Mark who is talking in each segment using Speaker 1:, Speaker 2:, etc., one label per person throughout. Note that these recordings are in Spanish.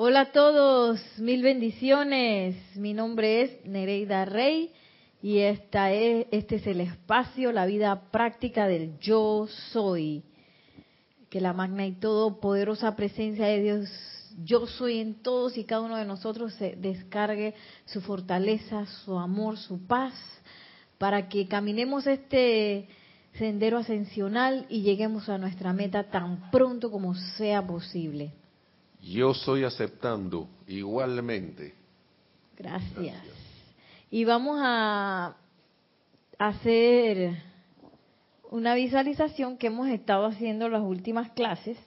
Speaker 1: Hola a todos, mil bendiciones. Mi nombre es Nereida Rey y esta es, este es el espacio, la vida práctica del yo soy. Que la magna y todopoderosa presencia de Dios, yo soy en todos y cada uno de nosotros, se descargue su fortaleza, su amor, su paz, para que caminemos este sendero ascensional y lleguemos a nuestra meta tan pronto como sea posible.
Speaker 2: Yo soy aceptando igualmente.
Speaker 1: Gracias. Y vamos a hacer una visualización que hemos estado haciendo en las últimas clases,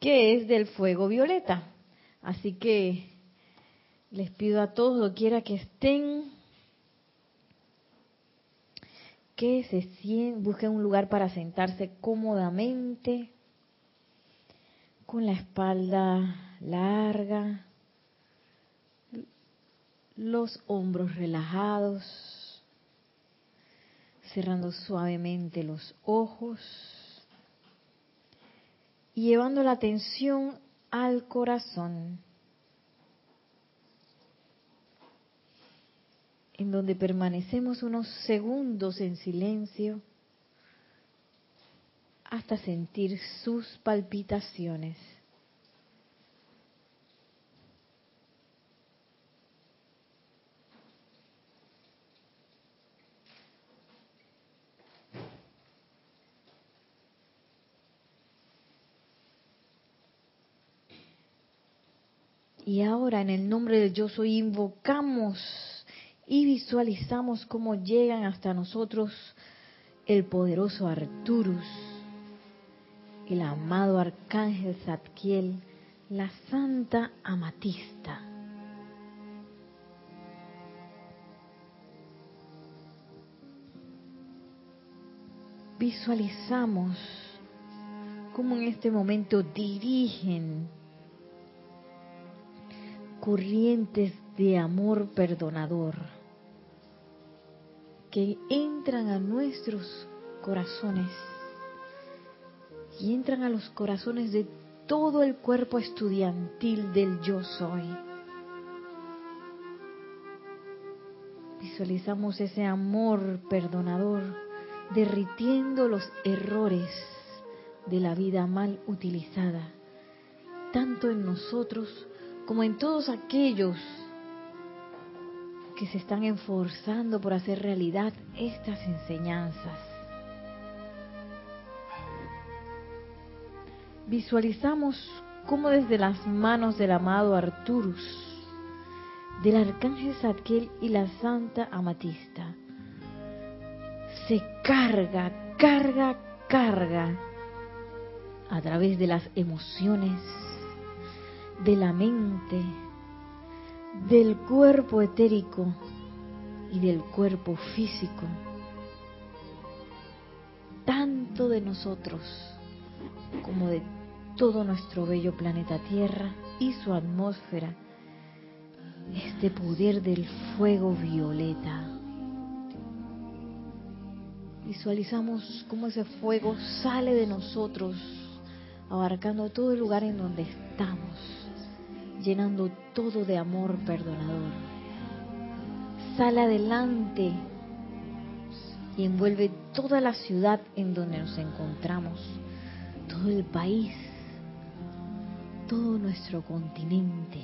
Speaker 1: que es del fuego violeta. Así que les pido a todos, quiera que estén, que se sienten, busquen un lugar para sentarse cómodamente con la espalda larga, los hombros relajados, cerrando suavemente los ojos y llevando la atención al corazón, en donde permanecemos unos segundos en silencio hasta sentir sus palpitaciones. Y ahora en el nombre del yo soy invocamos y visualizamos cómo llegan hasta nosotros el poderoso Arturus el amado arcángel Zadkiel, la santa amatista. Visualizamos cómo en este momento dirigen corrientes de amor perdonador que entran a nuestros corazones y entran a los corazones de todo el cuerpo estudiantil del yo soy. Visualizamos ese amor perdonador derritiendo los errores de la vida mal utilizada, tanto en nosotros como en todos aquellos que se están esforzando por hacer realidad estas enseñanzas. Visualizamos cómo desde las manos del amado Arturus, del arcángel Zadkiel y la santa Amatista, se carga, carga, carga a través de las emociones, de la mente, del cuerpo etérico y del cuerpo físico, tanto de nosotros como de todo nuestro bello planeta Tierra y su atmósfera, este poder del fuego violeta. Visualizamos cómo ese fuego sale de nosotros, abarcando todo el lugar en donde estamos, llenando todo de amor perdonador. Sale adelante y envuelve toda la ciudad en donde nos encontramos, todo el país, todo nuestro continente.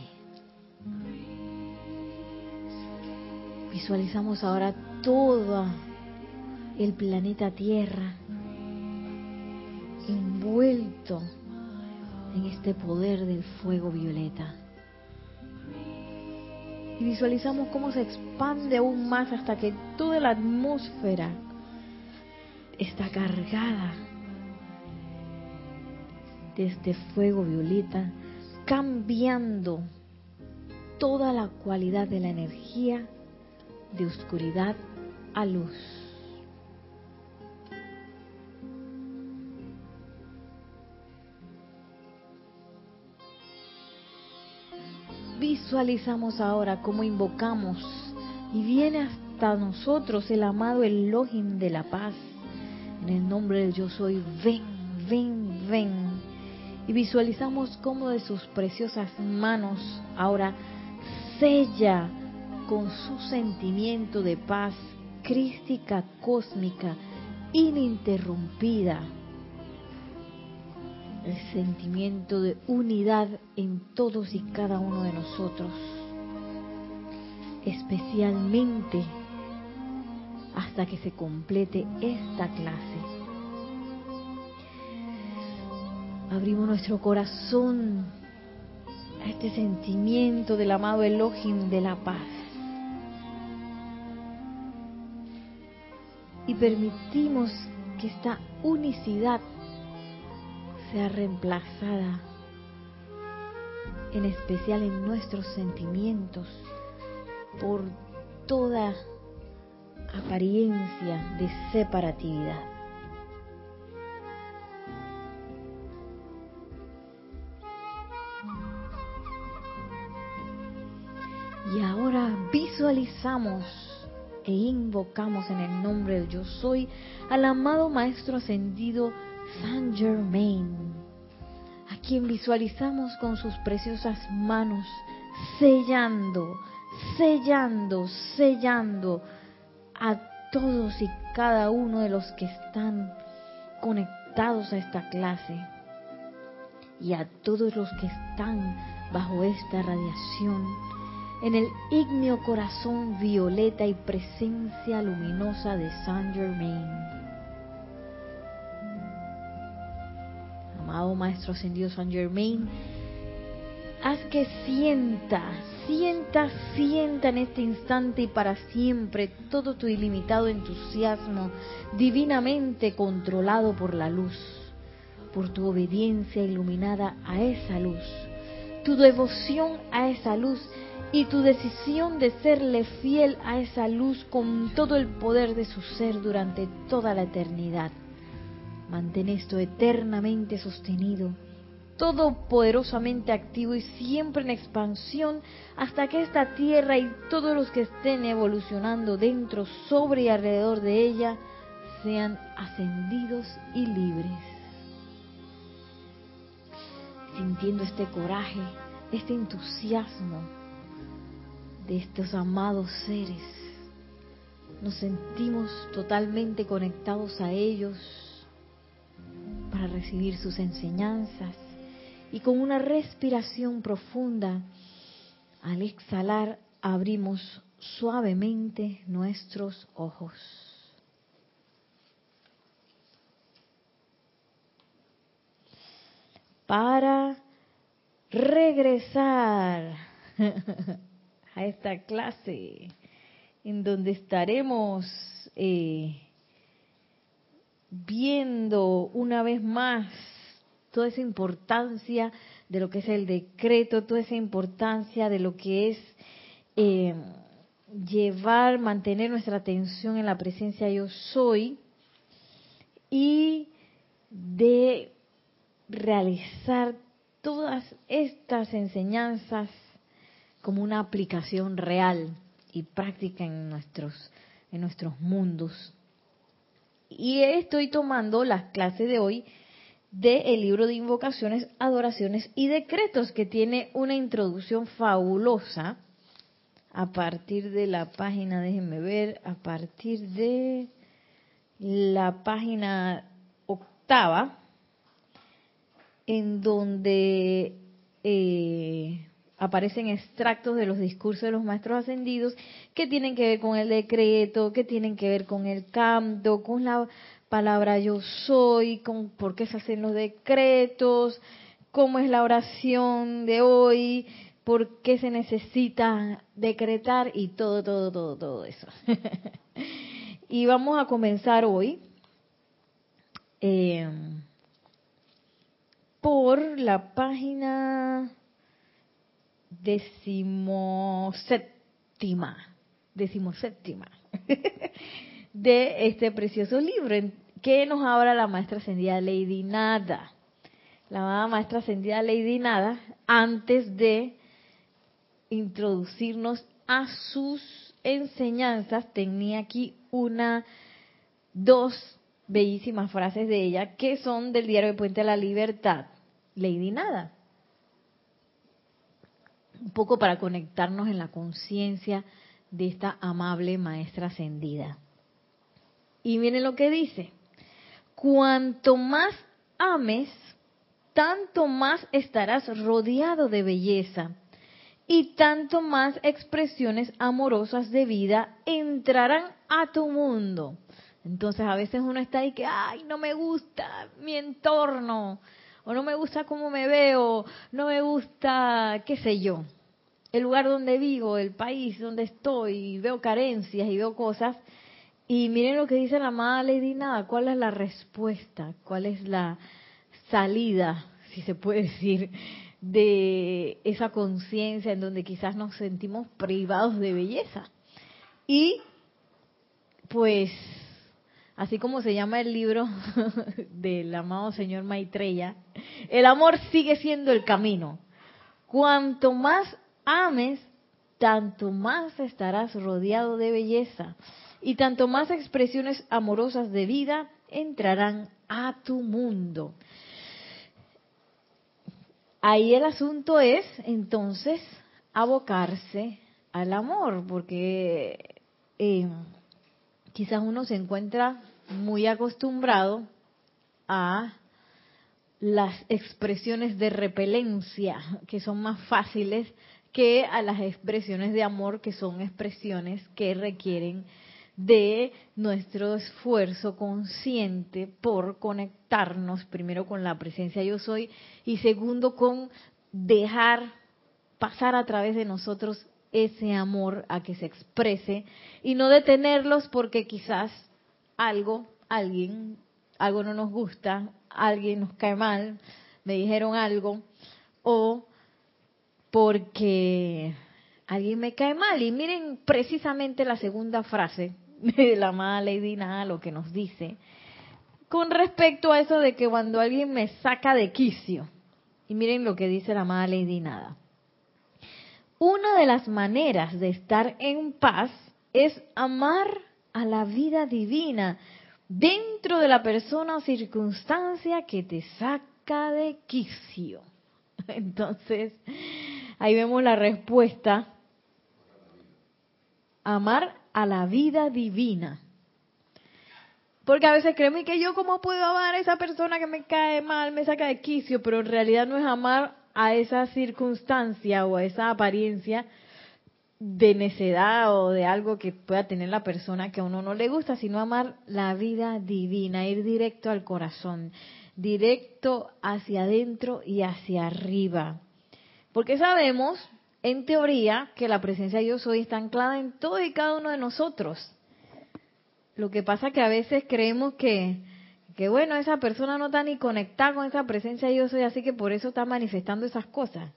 Speaker 1: Visualizamos ahora todo el planeta Tierra envuelto en este poder del fuego violeta. Y visualizamos cómo se expande aún más hasta que toda la atmósfera está cargada de este fuego violeta, cambiando toda la cualidad de la energía de oscuridad a luz. Visualizamos ahora cómo invocamos y viene hasta nosotros el amado Elohim de la paz. En el nombre del yo soy, ven, ven, ven y visualizamos cómo de sus preciosas manos ahora sella con su sentimiento de paz crística cósmica ininterrumpida el sentimiento de unidad en todos y cada uno de nosotros, especialmente hasta que se complete esta clase. Abrimos nuestro corazón a este sentimiento del amado Elohim de la paz. Y permitimos que esta unicidad sea reemplazada, en especial en nuestros sentimientos, por toda apariencia de separatividad. Visualizamos e invocamos en el nombre de yo soy al amado Maestro Ascendido Saint Germain, a quien visualizamos con sus preciosas manos sellando, sellando, sellando a todos y cada uno de los que están conectados a esta clase y a todos los que están bajo esta radiación en el ígneo corazón violeta y presencia luminosa de Saint Germain. Amado Maestro Ascendido Saint Germain, haz que sienta, sienta, sienta en este instante y para siempre todo tu ilimitado entusiasmo divinamente controlado por la luz, por tu obediencia iluminada a esa luz, tu devoción a esa luz y tu decisión de serle fiel a esa luz con todo el poder de su ser durante toda la eternidad. Mantén esto eternamente sostenido, todopoderosamente activo y siempre en expansión hasta que esta tierra y todos los que estén evolucionando dentro, sobre y alrededor de ella sean ascendidos y libres. Sintiendo este coraje, este entusiasmo, de estos amados seres. Nos sentimos totalmente conectados a ellos para recibir sus enseñanzas y con una respiración profunda, al exhalar abrimos suavemente nuestros ojos. Para regresar a esta clase en donde estaremos eh, viendo una vez más toda esa importancia de lo que es el decreto, toda esa importancia de lo que es eh, llevar, mantener nuestra atención en la presencia yo soy y de realizar todas estas enseñanzas como una aplicación real y práctica en nuestros, en nuestros mundos. Y estoy tomando las clases de hoy del libro de invocaciones, adoraciones y decretos, que tiene una introducción fabulosa a partir de la página, déjenme ver, a partir de la página octava, en donde eh, aparecen extractos de los discursos de los maestros ascendidos que tienen que ver con el decreto, que tienen que ver con el canto, con la palabra yo soy, con por qué se hacen los decretos, cómo es la oración de hoy, por qué se necesita decretar y todo, todo, todo, todo eso. y vamos a comenzar hoy eh, por la página decimoséptima, decimoséptima de este precioso libro que nos habla la maestra ascendida Lady Nada. La maestra ascendida Lady Nada, antes de introducirnos a sus enseñanzas, tenía aquí una, dos bellísimas frases de ella que son del diario de Puente de la Libertad Lady Nada. Un poco para conectarnos en la conciencia de esta amable maestra ascendida. Y miren lo que dice. Cuanto más ames, tanto más estarás rodeado de belleza y tanto más expresiones amorosas de vida entrarán a tu mundo. Entonces a veces uno está ahí que, ay, no me gusta mi entorno, o no me gusta cómo me veo, no me gusta, qué sé yo, el lugar donde vivo, el país donde estoy, veo carencias y veo cosas. Y miren lo que dice la amada Lady Nada, cuál es la respuesta, cuál es la salida, si se puede decir, de esa conciencia en donde quizás nos sentimos privados de belleza. Y pues, así como se llama el libro del amado señor Maitreya, el amor sigue siendo el camino. Cuanto más ames, tanto más estarás rodeado de belleza y tanto más expresiones amorosas de vida entrarán a tu mundo. Ahí el asunto es entonces abocarse al amor, porque eh, quizás uno se encuentra muy acostumbrado a las expresiones de repelencia, que son más fáciles que a las expresiones de amor, que son expresiones que requieren de nuestro esfuerzo consciente por conectarnos primero con la presencia yo soy y segundo con dejar pasar a través de nosotros ese amor a que se exprese y no detenerlos porque quizás algo, alguien, algo no nos gusta, alguien nos cae mal, me dijeron algo o porque alguien me cae mal. Y miren precisamente la segunda frase de la amada Lady Nada, lo que nos dice, con respecto a eso de que cuando alguien me saca de quicio, y miren lo que dice la amada Lady Nada, una de las maneras de estar en paz es amar a la vida divina dentro de la persona o circunstancia que te saca de quicio. Entonces, ahí vemos la respuesta. Amar a la vida divina. Porque a veces creemos que yo cómo puedo amar a esa persona que me cae mal, me saca de quicio, pero en realidad no es amar a esa circunstancia o a esa apariencia de necedad o de algo que pueda tener la persona que a uno no le gusta, sino amar la vida divina, ir directo al corazón, directo hacia adentro y hacia arriba. Porque sabemos en teoría, que la presencia de yo soy está anclada en todo y cada uno de nosotros. Lo que pasa que a veces creemos que, que bueno, esa persona no está ni conectada con esa presencia de yo soy, así que por eso está manifestando esas cosas.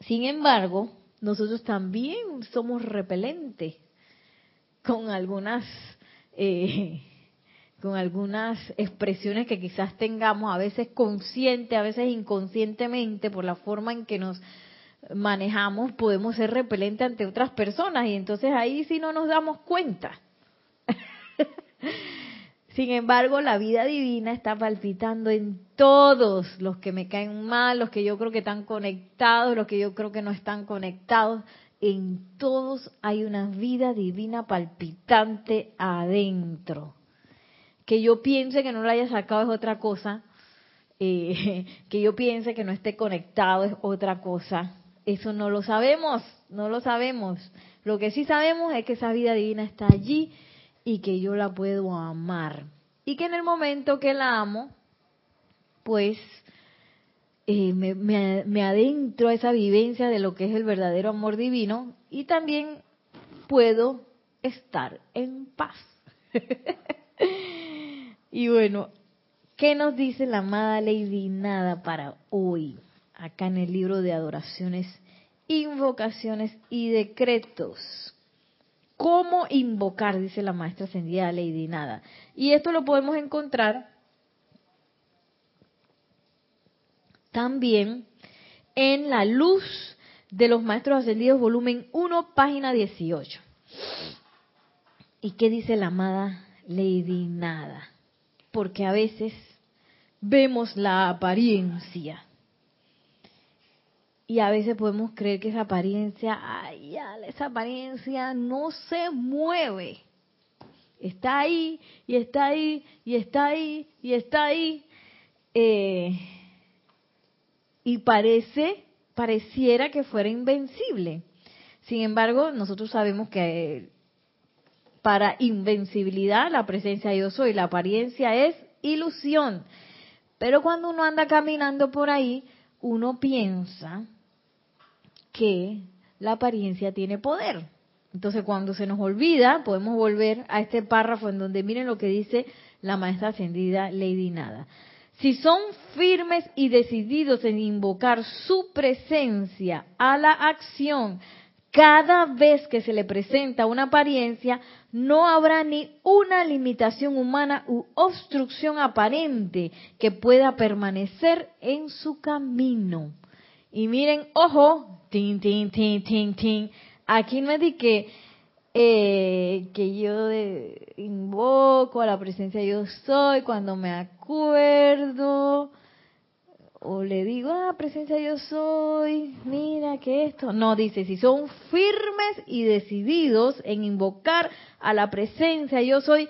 Speaker 1: Sin embargo, nosotros también somos repelentes con algunas eh, con algunas expresiones que quizás tengamos, a veces consciente, a veces inconscientemente, por la forma en que nos manejamos, podemos ser repelentes ante otras personas y entonces ahí sí no nos damos cuenta. Sin embargo, la vida divina está palpitando en todos los que me caen mal, los que yo creo que están conectados, los que yo creo que no están conectados. En todos hay una vida divina palpitante adentro. Que yo piense que no la haya sacado es otra cosa. Eh, que yo piense que no esté conectado es otra cosa. Eso no lo sabemos, no lo sabemos. Lo que sí sabemos es que esa vida divina está allí y que yo la puedo amar. Y que en el momento que la amo, pues eh, me, me adentro a esa vivencia de lo que es el verdadero amor divino y también puedo estar en paz. y bueno, ¿qué nos dice la amada Lady Nada para hoy? acá en el libro de adoraciones, invocaciones y decretos. ¿Cómo invocar? Dice la maestra ascendida Lady Nada. Y esto lo podemos encontrar también en La Luz de los Maestros Ascendidos, volumen 1, página 18. ¿Y qué dice la amada Lady Nada? Porque a veces vemos la apariencia. Y a veces podemos creer que esa apariencia, ay, esa apariencia no se mueve. Está ahí, y está ahí, y está ahí, y está ahí. Eh, y parece, pareciera que fuera invencible. Sin embargo, nosotros sabemos que para invencibilidad la presencia yo soy, la apariencia es ilusión. Pero cuando uno anda caminando por ahí, uno piensa que la apariencia tiene poder. Entonces, cuando se nos olvida, podemos volver a este párrafo en donde miren lo que dice la maestra ascendida Lady Nada. Si son firmes y decididos en invocar su presencia a la acción, cada vez que se le presenta una apariencia, no habrá ni una limitación humana u obstrucción aparente que pueda permanecer en su camino. Y miren, ojo, tin, tin, tin, tin, tin. Aquí no es de que, eh, que yo invoco a la presencia yo soy cuando me acuerdo o le digo, ah, presencia yo soy, mira que esto. No, dice, si son firmes y decididos en invocar a la presencia yo soy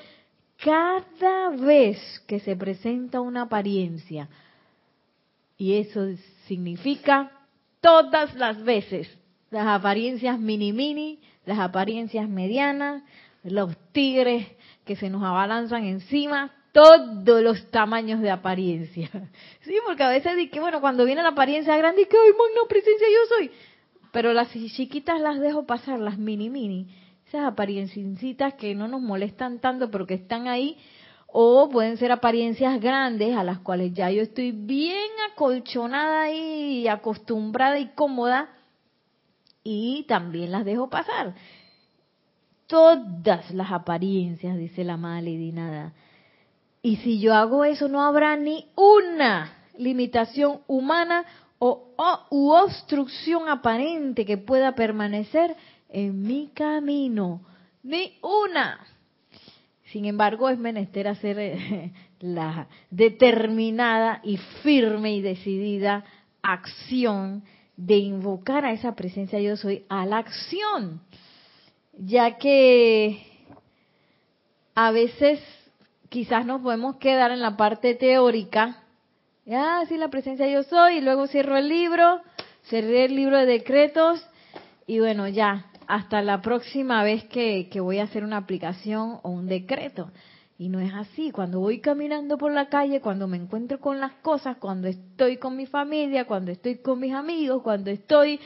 Speaker 1: cada vez que se presenta una apariencia. Y eso significa todas las veces. Las apariencias mini mini, las apariencias medianas, los tigres que se nos abalanzan encima, todos los tamaños de apariencia. Sí, porque a veces que, bueno, cuando viene la apariencia grande, que, ay, magna presencia yo soy. Pero las chiquitas las dejo pasar, las mini mini. Esas apariencias que no nos molestan tanto, pero que están ahí. O pueden ser apariencias grandes a las cuales ya yo estoy bien acolchonada y acostumbrada y cómoda. Y también las dejo pasar. Todas las apariencias, dice la madre nada y si yo hago eso, no habrá ni una limitación humana o, u obstrucción aparente que pueda permanecer en mi camino. Ni una. Sin embargo, es menester hacer eh, la determinada y firme y decidida acción de invocar a esa presencia yo soy a la acción, ya que a veces quizás nos podemos quedar en la parte teórica. Ya, sí, la presencia yo soy, y luego cierro el libro, cerré el libro de decretos, y bueno, ya, hasta la próxima vez que, voy a hacer una aplicación o un decreto. Y no es así. Cuando voy caminando por la calle, cuando me encuentro con las cosas, cuando estoy con mi familia, cuando estoy con mis amigos, cuando estoy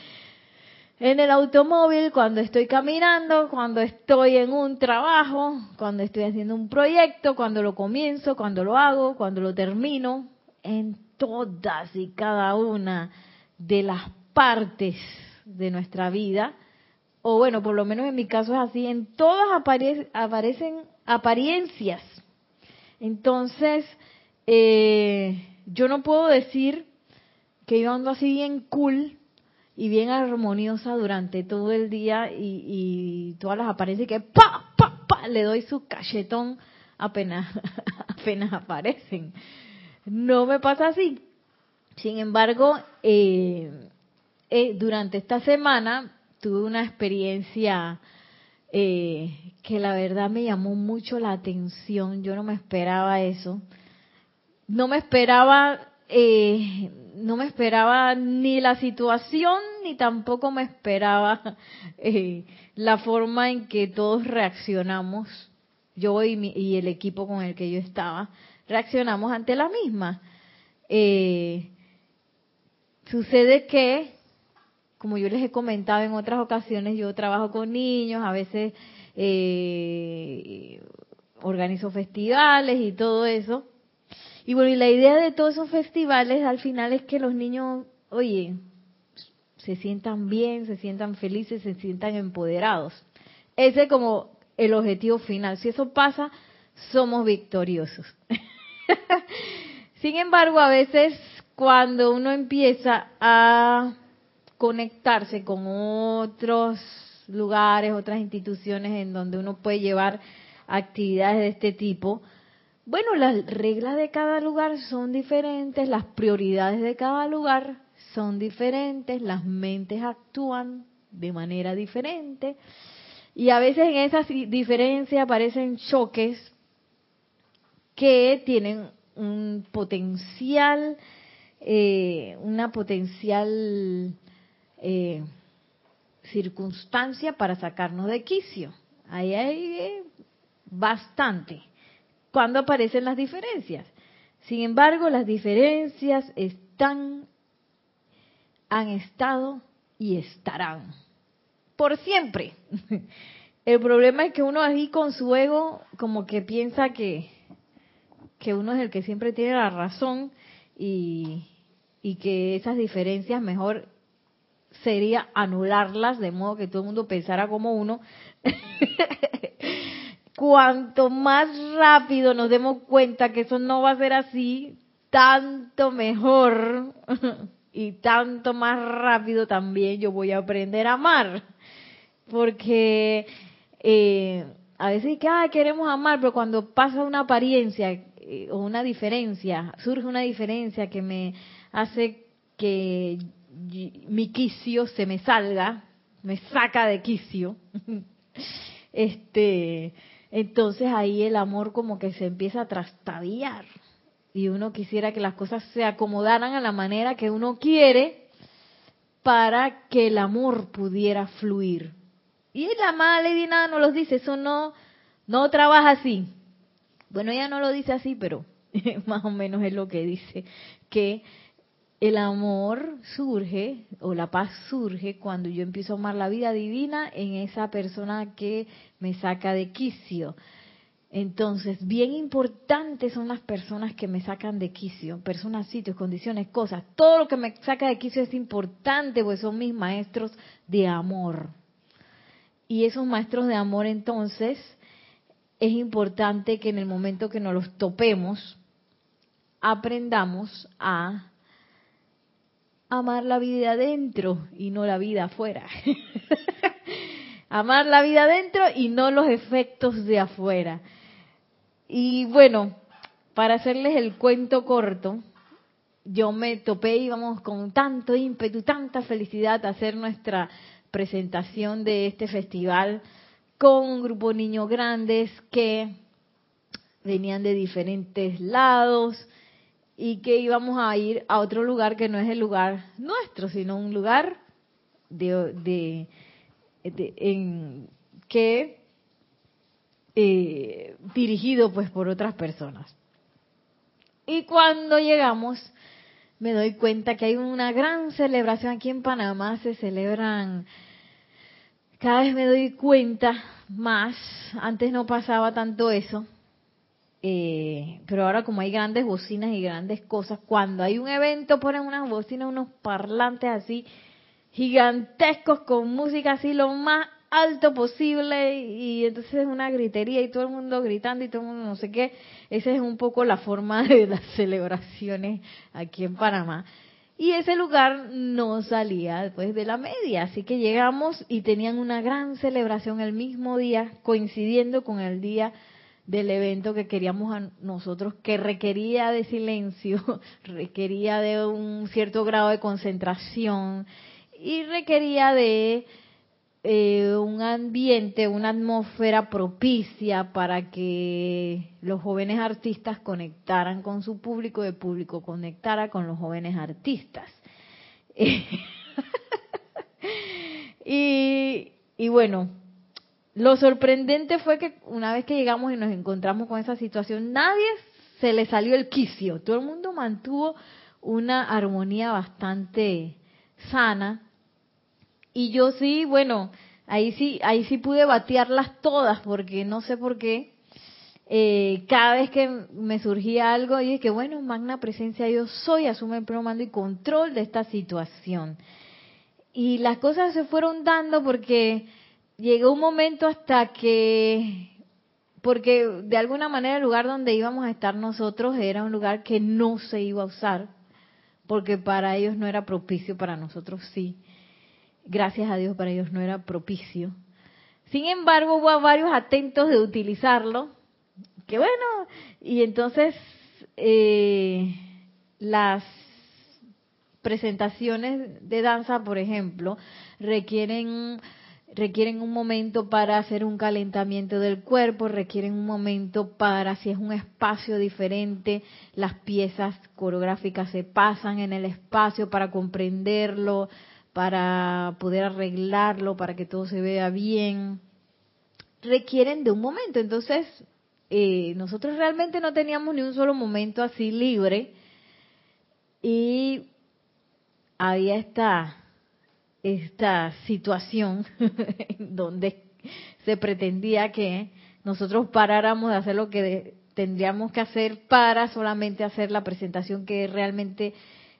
Speaker 1: en el automóvil, cuando estoy caminando, cuando estoy en un trabajo, cuando estoy haciendo un proyecto, cuando lo comienzo, cuando lo hago, cuando lo termino, en todas y cada una de las partes de nuestra vida, o bueno, por lo menos en mi caso es así, en todas aparecen apariencias. Entonces, eh, yo no puedo decir que yo ando así bien cool y bien armoniosa durante todo el día y, todas las apariencias que pa, pa, pa, le doy su cachetón apenas, apenas aparecen. No me pasa así. Sin embargo, eh, eh, durante esta semana tuve una experiencia eh, que la verdad me llamó mucho la atención. Yo no me esperaba eso. No me esperaba eh, no me esperaba ni la situación ni tampoco me esperaba eh, la forma en que todos reaccionamos, yo y, el equipo con el que yo estaba, reaccionamos ante la misma. Sucede que, como yo les he comentado en otras ocasiones, yo trabajo con niños, a veces eh, organizo festivales y todo eso. Y bueno, y la idea de todos esos festivales al final es que los niños, oye, se sientan bien, se sientan felices, se sientan empoderados. Ese es como el objetivo final. Si eso pasa, somos victoriosos. Sin embargo, a veces cuando uno empieza a conectarse con otros lugares, otras instituciones en donde uno puede llevar actividades de este tipo, Bueno, las reglas de cada lugar son diferentes, las prioridades de cada lugar son diferentes, las mentes actúan de manera diferente. Y a veces en esas diferencias aparecen choques que tienen un potencial, eh, una potencial eh, circunstancia para sacarnos de quicio. Ahí hay eh, bastante. Cuando aparecen las diferencias. Sin embargo, las diferencias están, han estado y estarán. Por siempre. El problema es que uno ahí con su ego como que piensa que, que uno es el que siempre tiene la razón y, y que esas diferencias mejor sería anularlas de modo que todo el mundo pensara como uno. Cuanto más rápido nos demos cuenta que eso no va a ser así, tanto mejor y tanto más rápido también yo voy a aprender a amar. Porque eh, a veces que ah, queremos amar, pero cuando pasa una apariencia eh, o una diferencia, surge una diferencia que me hace que mi quicio se me salga, me saca de quicio, este, entonces ahí el amor como que se empieza a trastabillar y uno quisiera que las cosas se acomodaran a la manera que uno quiere para que el amor pudiera fluir. Y la amada Lady Nada nos lo dice, eso no, no trabaja así. Bueno, ella no lo dice así, pero más o menos es lo que dice, que el amor surge o la paz surge cuando yo empiezo a amar la vida divina en esa persona que me saca de quicio. Entonces, bien importantes son las personas que me sacan de quicio, personas, sitios, condiciones, cosas. Todo lo que me saca de quicio es importante, pues son mis maestros de amor. Y esos maestros de amor, entonces, es importante que en el momento que nos los topemos, aprendamos a amar la vida adentro y no la vida afuera. amar la vida adentro y no los efectos de afuera. Y bueno, para hacerles el cuento corto, yo me topé y vamos con tanto ímpetu, tanta felicidad a hacer nuestra presentación de este festival con un grupo de niños grandes que venían de diferentes lados, y que íbamos a ir a otro lugar que no es el lugar nuestro, sino un lugar de, en, que eh, dirigido pues por otras personas. Y cuando llegamos me doy cuenta que hay una gran celebración. Aquí en Panamá, se celebran, cada vez me doy cuenta más, antes no pasaba tanto eso, eh, pero ahora como hay grandes bocinas y grandes cosas, cuando hay un evento ponen unas bocinas, unos parlantes así gigantescos con música así lo más alto posible y entonces es una gritería y todo el mundo gritando y todo el mundo no sé qué. Esa es un poco la forma de las celebraciones aquí en Panamá. Y ese lugar no salía después de la media, así que llegamos y tenían una gran celebración el mismo día, coincidiendo con el día del evento que queríamos a nosotros, que requería de silencio, requería de un cierto grado de concentración y requería de eh, un ambiente, una atmósfera propicia para que los jóvenes artistas conectaran con su público, el público conectara con los jóvenes artistas. y, y bueno, lo sorprendente fue que una vez que llegamos y nos encontramos con esa situación, nadie se le salió el quicio. Todo el mundo mantuvo una armonía bastante sana. Y yo sí, bueno, ahí sí, ahí sí pude batearlas todas, porque no sé por qué. Eh, cada vez que me surgía algo, dije que bueno, magna presencia yo soy, asume el pleno mando y control de esta situación. Y las cosas se fueron dando porque llegó un momento hasta que, porque de alguna manera el lugar donde íbamos a estar nosotros era un lugar que no se iba a usar, porque para ellos no era propicio, para nosotros sí. Gracias a Dios para ellos no era propicio. Sin embargo, hubo varios atentos de utilizarlo, qué bueno. Y entonces, eh, las presentaciones de danza, por ejemplo, requieren requieren un momento para hacer un calentamiento del cuerpo, requieren un momento para, si es un espacio diferente, las piezas coreográficas se pasan en el espacio para comprenderlo, para poder arreglarlo, para que todo se vea bien. Requieren de un momento. Entonces, eh, nosotros realmente no teníamos ni un solo momento así libre y había esta esta situación donde se pretendía que nosotros paráramos de hacer lo que tendríamos que hacer para solamente hacer la presentación que realmente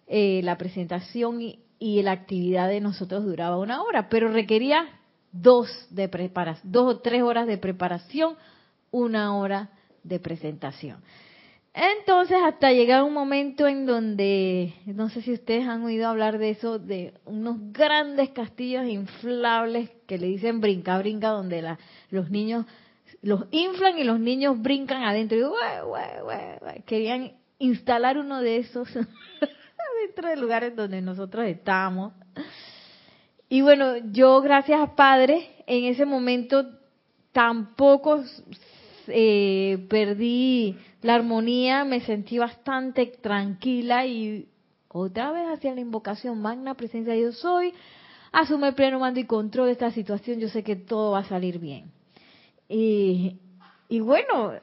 Speaker 1: eh, la presentación y, la actividad de nosotros duraba una hora, pero requería dos de preparación, dos o tres horas de preparación, una hora de presentación. Entonces, hasta llegar un momento en donde, no sé si ustedes han oído hablar de eso, de unos grandes castillos inflables que le dicen brinca, brinca, donde la, los niños los inflan y los niños brincan adentro. Y querían instalar uno de esos dentro de lugares donde nosotros estamos. Y bueno, yo, gracias a Padre, en ese momento tampoco eh, perdí la armonía, me sentí bastante tranquila y otra vez hacía la invocación, magna presencia yo soy, asume el pleno mando y control de esta situación, yo sé que todo va a salir bien. Y, y bueno,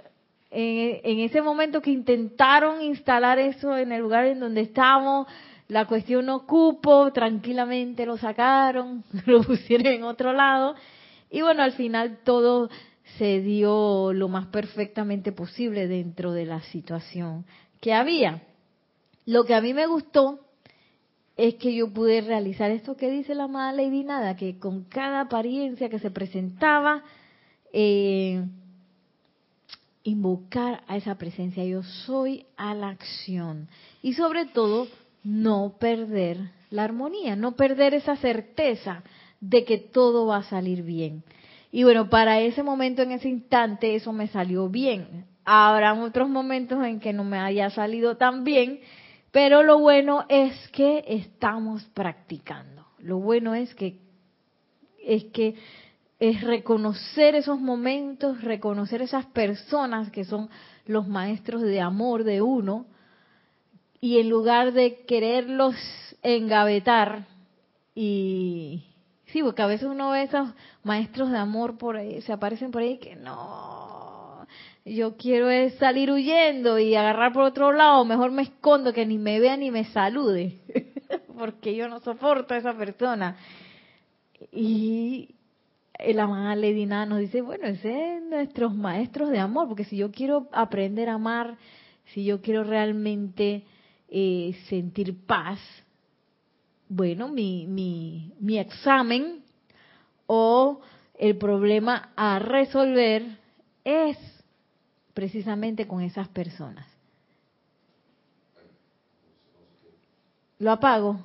Speaker 1: en, en, ese momento que intentaron instalar eso en el lugar en donde estábamos, la cuestión no cupo, tranquilamente lo sacaron, lo pusieron en otro lado, y bueno, al final todo se dio lo más perfectamente posible dentro de la situación que había. Lo que a mí me gustó es que yo pude realizar esto que dice la amada Lady Nada, que con cada apariencia que se presentaba, eh, invocar a esa presencia yo soy a la acción y sobre todo no perder la armonía, no perder esa certeza de que todo va a salir bien. Y bueno, para ese momento, en ese instante, eso me salió bien. Habrán otros momentos en que no me haya salido tan bien, pero lo bueno es que estamos practicando. Lo bueno es que es que es reconocer esos momentos, reconocer esas personas que son los maestros de amor de uno y en lugar de quererlos engavetar y Sí, porque a veces uno ve esos maestros de amor por ahí, se aparecen por ahí que no, yo quiero es salir huyendo y agarrar por otro lado, mejor me escondo que ni me vea ni me salude, porque yo no soporto a esa persona. Y la mamá Lady nos dice, bueno, ese es nuestros maestros de amor, porque si yo quiero aprender a amar, si yo quiero realmente eh, sentir paz, bueno, mi, mi, mi examen o el problema a resolver es precisamente con esas personas. ¿Lo apago?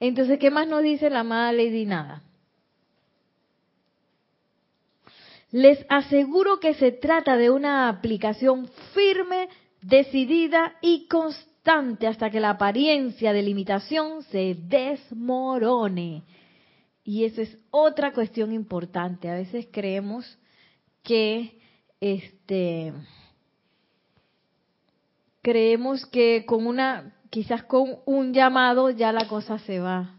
Speaker 1: Entonces, ¿qué más nos dice la amada Lady Nada? Les aseguro que se trata de una aplicación firme decidida y constante hasta que la apariencia de limitación se desmorone. Y eso es otra cuestión importante. A veces creemos que este creemos que con una quizás con un llamado ya la cosa se va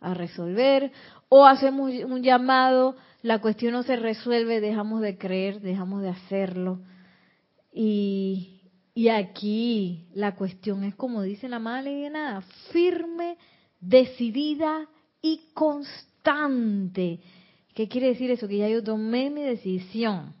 Speaker 1: a resolver o hacemos un llamado, la cuestión no se resuelve, dejamos de creer, dejamos de hacerlo. Y, y aquí la cuestión es, como dice la madre de nada, firme, decidida y constante. ¿Qué quiere decir eso? Que ya yo tomé mi decisión.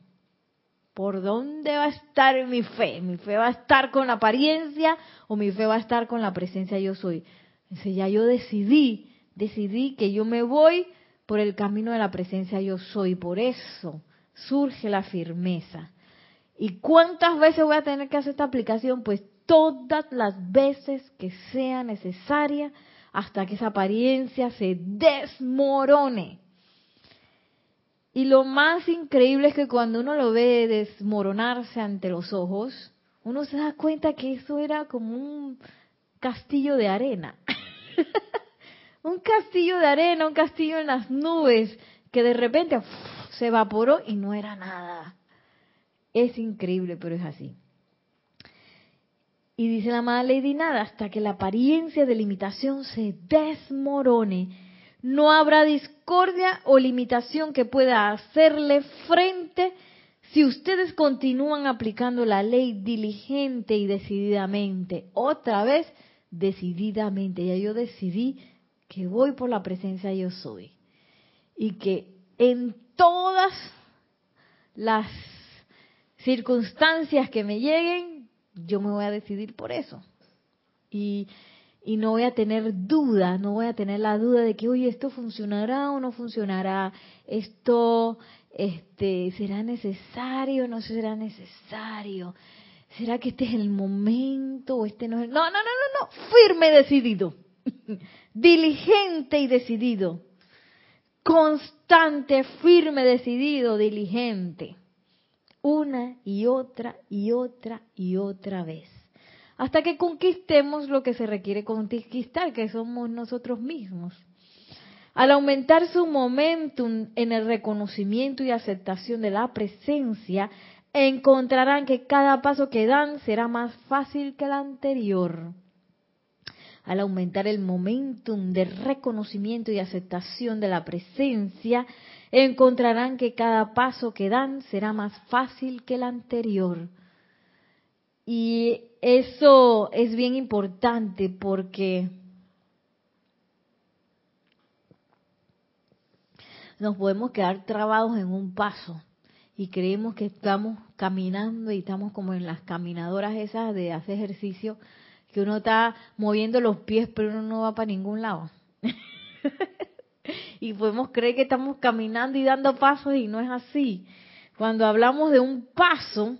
Speaker 1: ¿Por dónde va a estar mi fe? ¿Mi fe va a estar con la apariencia o mi fe va a estar con la presencia yo soy? Entonces ya yo decidí, decidí que yo me voy por el camino de la presencia yo soy. Por eso surge la firmeza. ¿Y cuántas veces voy a tener que hacer esta aplicación? Pues todas las veces que sea necesaria hasta que esa apariencia se desmorone. Y lo más increíble es que cuando uno lo ve desmoronarse ante los ojos, uno se da cuenta que eso era como un castillo de arena. un castillo de arena, un castillo en las nubes, que de repente se evaporó y no era nada. Es increíble, pero es así. Y dice la amada Lady Nada, hasta que la apariencia de limitación se desmorone, no habrá discordia o limitación que pueda hacerle frente si ustedes continúan aplicando la ley diligente y decididamente. Otra vez, decididamente. Ya yo decidí que voy por la presencia yo soy. Y que en todas las circunstancias que me lleguen, yo me voy a decidir por eso. Y, y no voy a tener duda, no voy a tener la duda de que, oye, esto funcionará o no funcionará, esto este, será necesario o no será necesario, será que este es el momento o este no es... No, no, no, no, no, firme decidido, diligente y decidido, constante, firme, decidido, diligente una y otra y otra y otra vez. Hasta que conquistemos lo que se requiere conquistar, que somos nosotros mismos. Al aumentar su momentum en el reconocimiento y aceptación de la presencia, encontrarán que cada paso que dan será más fácil que el anterior. Al aumentar el momentum de reconocimiento y aceptación de la presencia, encontrarán que cada paso que dan será más fácil que el anterior. Y eso es bien importante porque nos podemos quedar trabados en un paso y creemos que estamos caminando y estamos como en las caminadoras esas de hacer ejercicio, que uno está moviendo los pies pero uno no va para ningún lado. y podemos creer que estamos caminando y dando pasos y no es así. Cuando hablamos de un paso,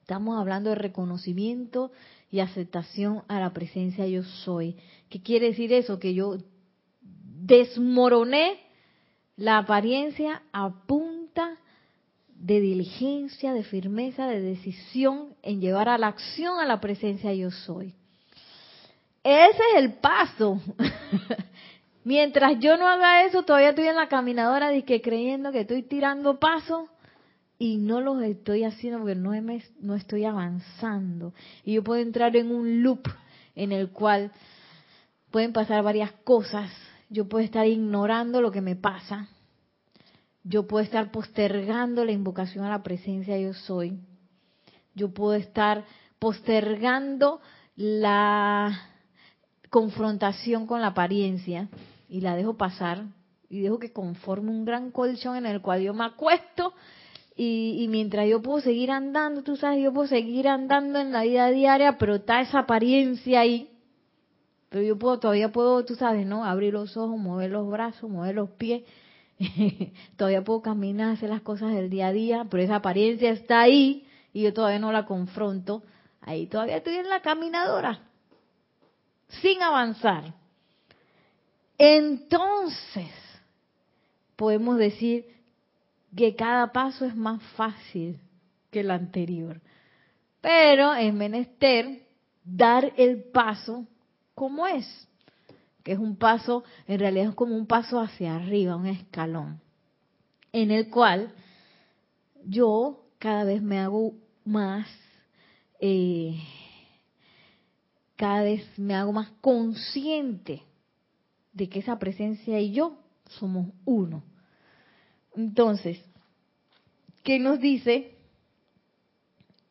Speaker 1: estamos hablando de reconocimiento y aceptación a la presencia yo soy. ¿Qué quiere decir eso? Que yo desmoroné la apariencia a punta de diligencia, de firmeza, de decisión en llevar a la acción a la presencia yo soy. Ese es el paso. Mientras yo no haga eso, todavía estoy en la caminadora que creyendo que estoy tirando pasos y no los estoy haciendo porque no, no estoy avanzando. Y yo puedo entrar en un loop en el cual pueden pasar varias cosas. Yo puedo estar ignorando lo que me pasa. Yo puedo estar postergando la invocación a la presencia yo soy. Yo puedo estar postergando la confrontación con la apariencia y la dejo pasar y dejo que conforme un gran colchón en el cual yo me acuesto y, mientras yo puedo seguir andando, tú sabes, yo puedo seguir andando en la vida diaria, pero está esa apariencia ahí. Pero yo puedo, todavía puedo, tú sabes, ¿no? Abrir los ojos, mover los brazos, mover los pies. todavía puedo caminar, hacer las cosas del día a día, pero esa apariencia está ahí y yo todavía no la confronto. Ahí todavía estoy en la caminadora, sin avanzar entonces podemos decir que cada paso es más fácil que el anterior. Pero es menester dar el paso como es, que es un paso, en realidad es como un paso hacia arriba, un escalón, en el cual yo cada vez me hago más, eh, cada vez me hago más consciente de que esa presencia y yo somos uno. Entonces, ¿qué nos dice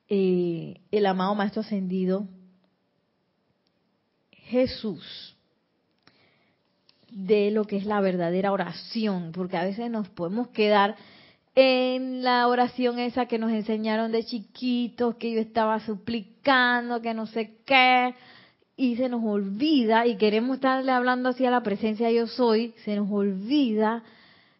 Speaker 1: eh, el amado Maestro Ascendido Jesús de lo que es la verdadera oración? Porque a veces nos podemos quedar en la oración esa que nos enseñaron de chiquitos, que yo estaba suplicando, que no sé qué, y se nos olvida, y queremos estarle hablando así a la presencia yo soy, se nos olvida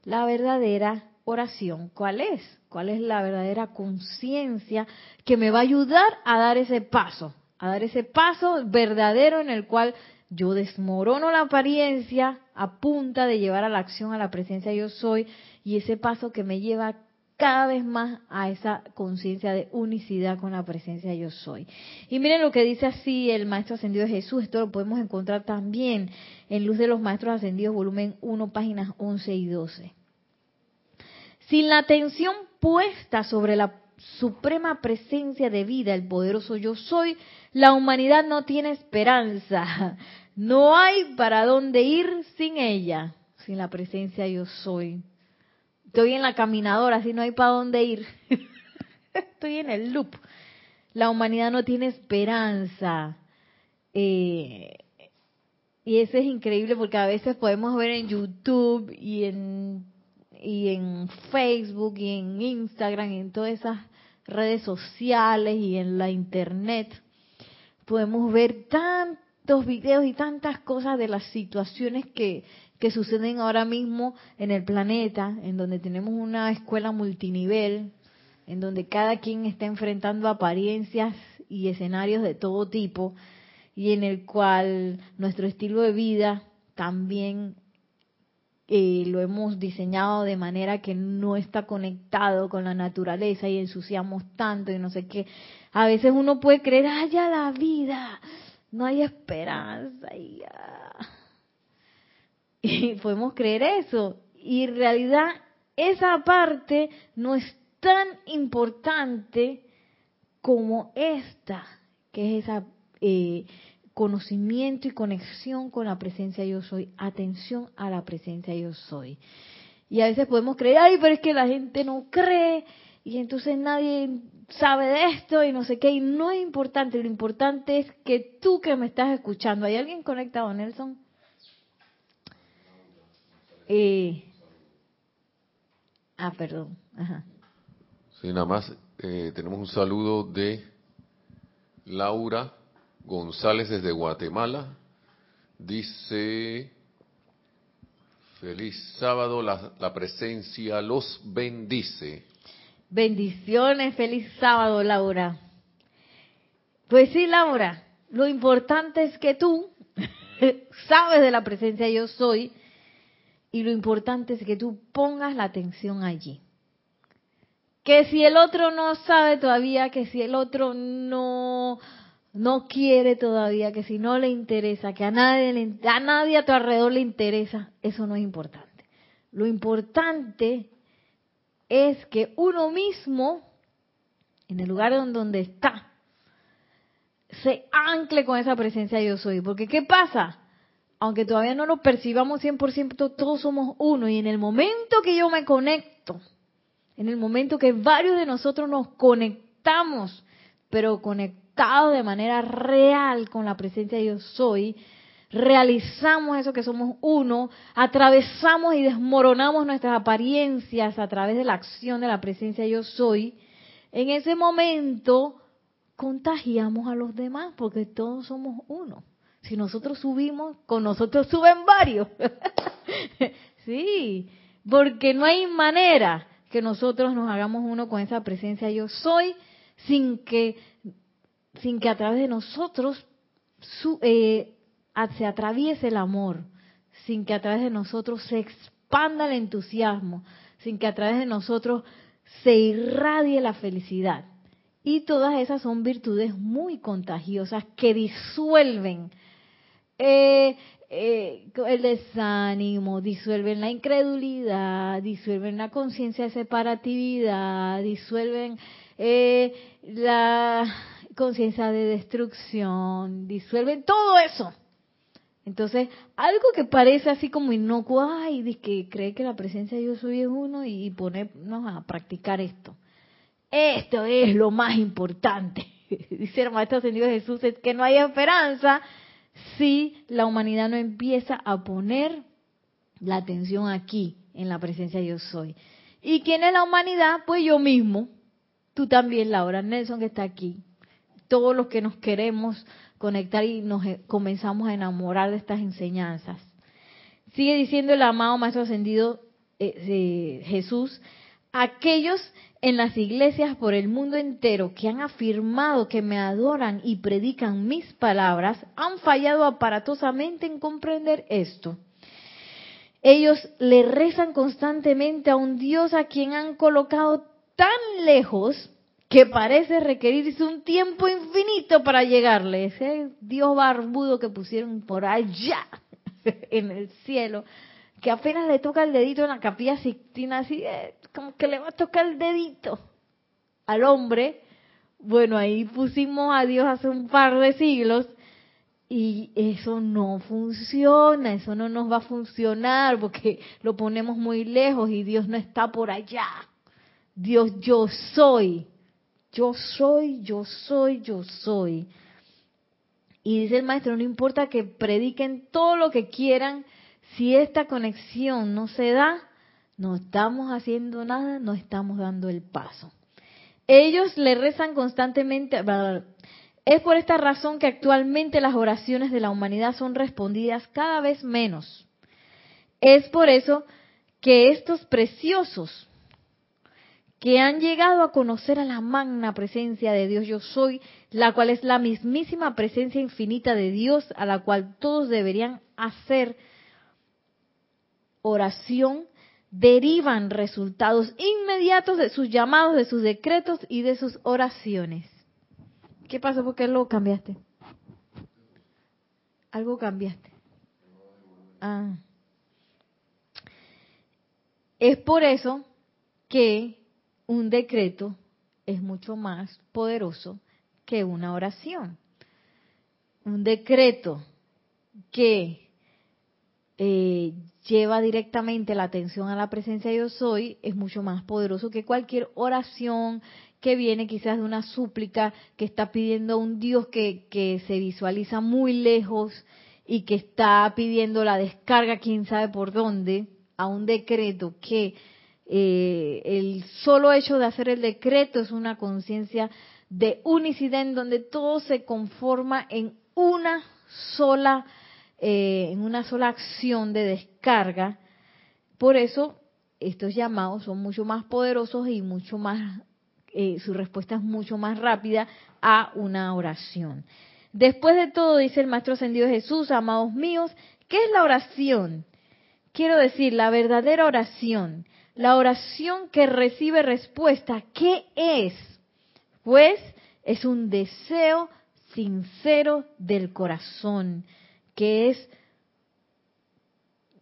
Speaker 1: la verdadera oración. ¿Cuál es? ¿Cuál es la verdadera conciencia que me va a ayudar a dar ese paso? a dar ese paso verdadero en el cual yo desmorono la apariencia a punta de llevar a la acción a la presencia yo soy y ese paso que me lleva cada vez más a esa conciencia de unicidad con la presencia yo soy. Y miren lo que dice así el Maestro Ascendido de Jesús, esto lo podemos encontrar también en Luz de los Maestros Ascendidos, volumen 1, páginas 11 y 12. Sin la atención puesta sobre la suprema presencia de vida, el poderoso yo soy, la humanidad no tiene esperanza. No hay para dónde ir sin ella, sin la presencia yo soy. Estoy en la caminadora, si no hay para dónde ir. Estoy en el loop. La humanidad no tiene esperanza. Eh, y eso es increíble porque a veces podemos ver en YouTube y en, y en Facebook y en Instagram y en todas esas redes sociales y en la internet, podemos ver tantos videos y tantas cosas de las situaciones que, que suceden ahora mismo en el planeta, en donde tenemos una escuela multinivel, en donde cada quien está enfrentando apariencias y escenarios de todo tipo, y en el cual nuestro estilo de vida también eh, lo hemos diseñado de manera que no está conectado con la naturaleza y ensuciamos tanto y no sé qué. A veces uno puede creer, ¡ay, ya la vida! No hay esperanza. Y, y podemos creer eso. Y en realidad esa parte no es tan importante como esta, que es esa eh, conocimiento y conexión con la presencia yo soy, atención a la presencia yo soy. Y a veces podemos creer, ay, pero es que la gente no cree y entonces nadie sabe de esto y no sé qué, y no es importante, lo importante es que tú que me estás escuchando, ¿hay alguien conectado, Nelson? Eh, ah, perdón. Ajá.
Speaker 2: Sí, nada más eh, tenemos un saludo de Laura González desde Guatemala. Dice, feliz sábado, la, presencia los bendice.
Speaker 1: Bendiciones, feliz sábado, Laura. Pues sí, Laura, lo importante es que tú sabes de la presencia yo soy y lo importante es que tú pongas la atención allí. Que si el otro no sabe todavía, que si el otro no no quiere todavía, que si no le interesa, que a nadie, a nadie a tu alrededor le interesa, eso no es importante. Lo importante es que uno mismo, en el lugar donde está, se ancle con esa presencia yo soy. Porque ¿qué pasa? Aunque todavía no lo percibamos 100%, todos somos uno. Y en el momento que yo me conecto, en el momento que varios de nosotros nos conectamos, pero conectamos, de manera real con la presencia de yo soy, realizamos eso que somos uno, atravesamos y desmoronamos nuestras apariencias a través de la acción de la presencia de yo soy, en ese momento contagiamos a los demás porque todos somos uno. Si nosotros subimos, con nosotros suben varios. sí, porque no hay manera que nosotros nos hagamos uno con esa presencia yo soy sin que sin que a través de nosotros eh, se atraviese el amor, sin que a través de nosotros se expanda el entusiasmo, sin que a través de nosotros se irradie la felicidad. Y todas esas son virtudes muy contagiosas que disuelven eh, eh, el desánimo, disuelven la incredulidad, disuelven la conciencia de separatividad, disuelven la conciencia de destrucción, disuelven todo eso. Entonces, algo que parece así como inocuo, ay, que cree que la presencia de yo soy es uno y ponernos a practicar esto. Esto es lo más importante. Dice el Maestro Ascendido Jesús, es que no hay esperanza si la humanidad no empieza a poner la atención aquí, en la presencia de yo soy. ¿Y quién es la humanidad? Pues yo mismo. Tú también, Laura Nelson, que está aquí todos los que nos queremos conectar y nos eh, comenzamos a enamorar de estas enseñanzas. Sigue diciendo el amado Maestro Ascendido eh, Jesús, aquellos en las iglesias por el mundo entero que han afirmado que me adoran y predican mis palabras han fallado aparatosamente en comprender esto. Ellos le rezan constantemente a un Dios a quien han colocado tan lejos que parece requerirse un tiempo infinito para llegarle. Ese Dios barbudo que pusieron por allá en el cielo, que apenas le toca el dedito en la capilla Sixtina, así eh, como que le va a tocar el dedito al hombre. Bueno, ahí pusimos a Dios hace un par de siglos y eso no funciona, eso no nos va a funcionar porque lo ponemos muy lejos y Dios no está por allá. Dios yo soy, yo soy, yo soy, yo soy. Y dice el maestro, no importa que prediquen todo lo que quieran, si esta conexión no se da, no estamos haciendo nada, no estamos dando el paso. Ellos le rezan constantemente. Es por esta razón que actualmente las oraciones de la humanidad son respondidas cada vez menos. Es por eso que estos preciosos que han llegado a conocer a la magna presencia de Dios yo soy, la cual es la mismísima presencia infinita de Dios a la cual todos deberían hacer oración, derivan resultados inmediatos de sus llamados, de sus decretos y de sus oraciones. ¿Qué pasó? ¿Por qué lo cambiaste? Algo cambiaste. Ah. Es por eso que un decreto es mucho más poderoso que una oración. Un decreto que eh, lleva directamente la atención a la presencia yo soy es mucho más poderoso que cualquier oración que viene quizás de una súplica que está pidiendo a un Dios que, que se visualiza muy lejos y que está pidiendo la descarga quién sabe por dónde a un decreto que eh, el solo hecho de hacer el decreto es una conciencia de unicidad en donde todo se conforma en una sola eh, en una sola acción de descarga. Por eso estos llamados son mucho más poderosos y mucho más eh, su respuesta es mucho más rápida a una oración. Después de todo dice el maestro ascendido Jesús amados míos qué es la oración quiero decir la verdadera oración. La oración que recibe respuesta, ¿qué es? Pues es un deseo sincero del corazón, que es,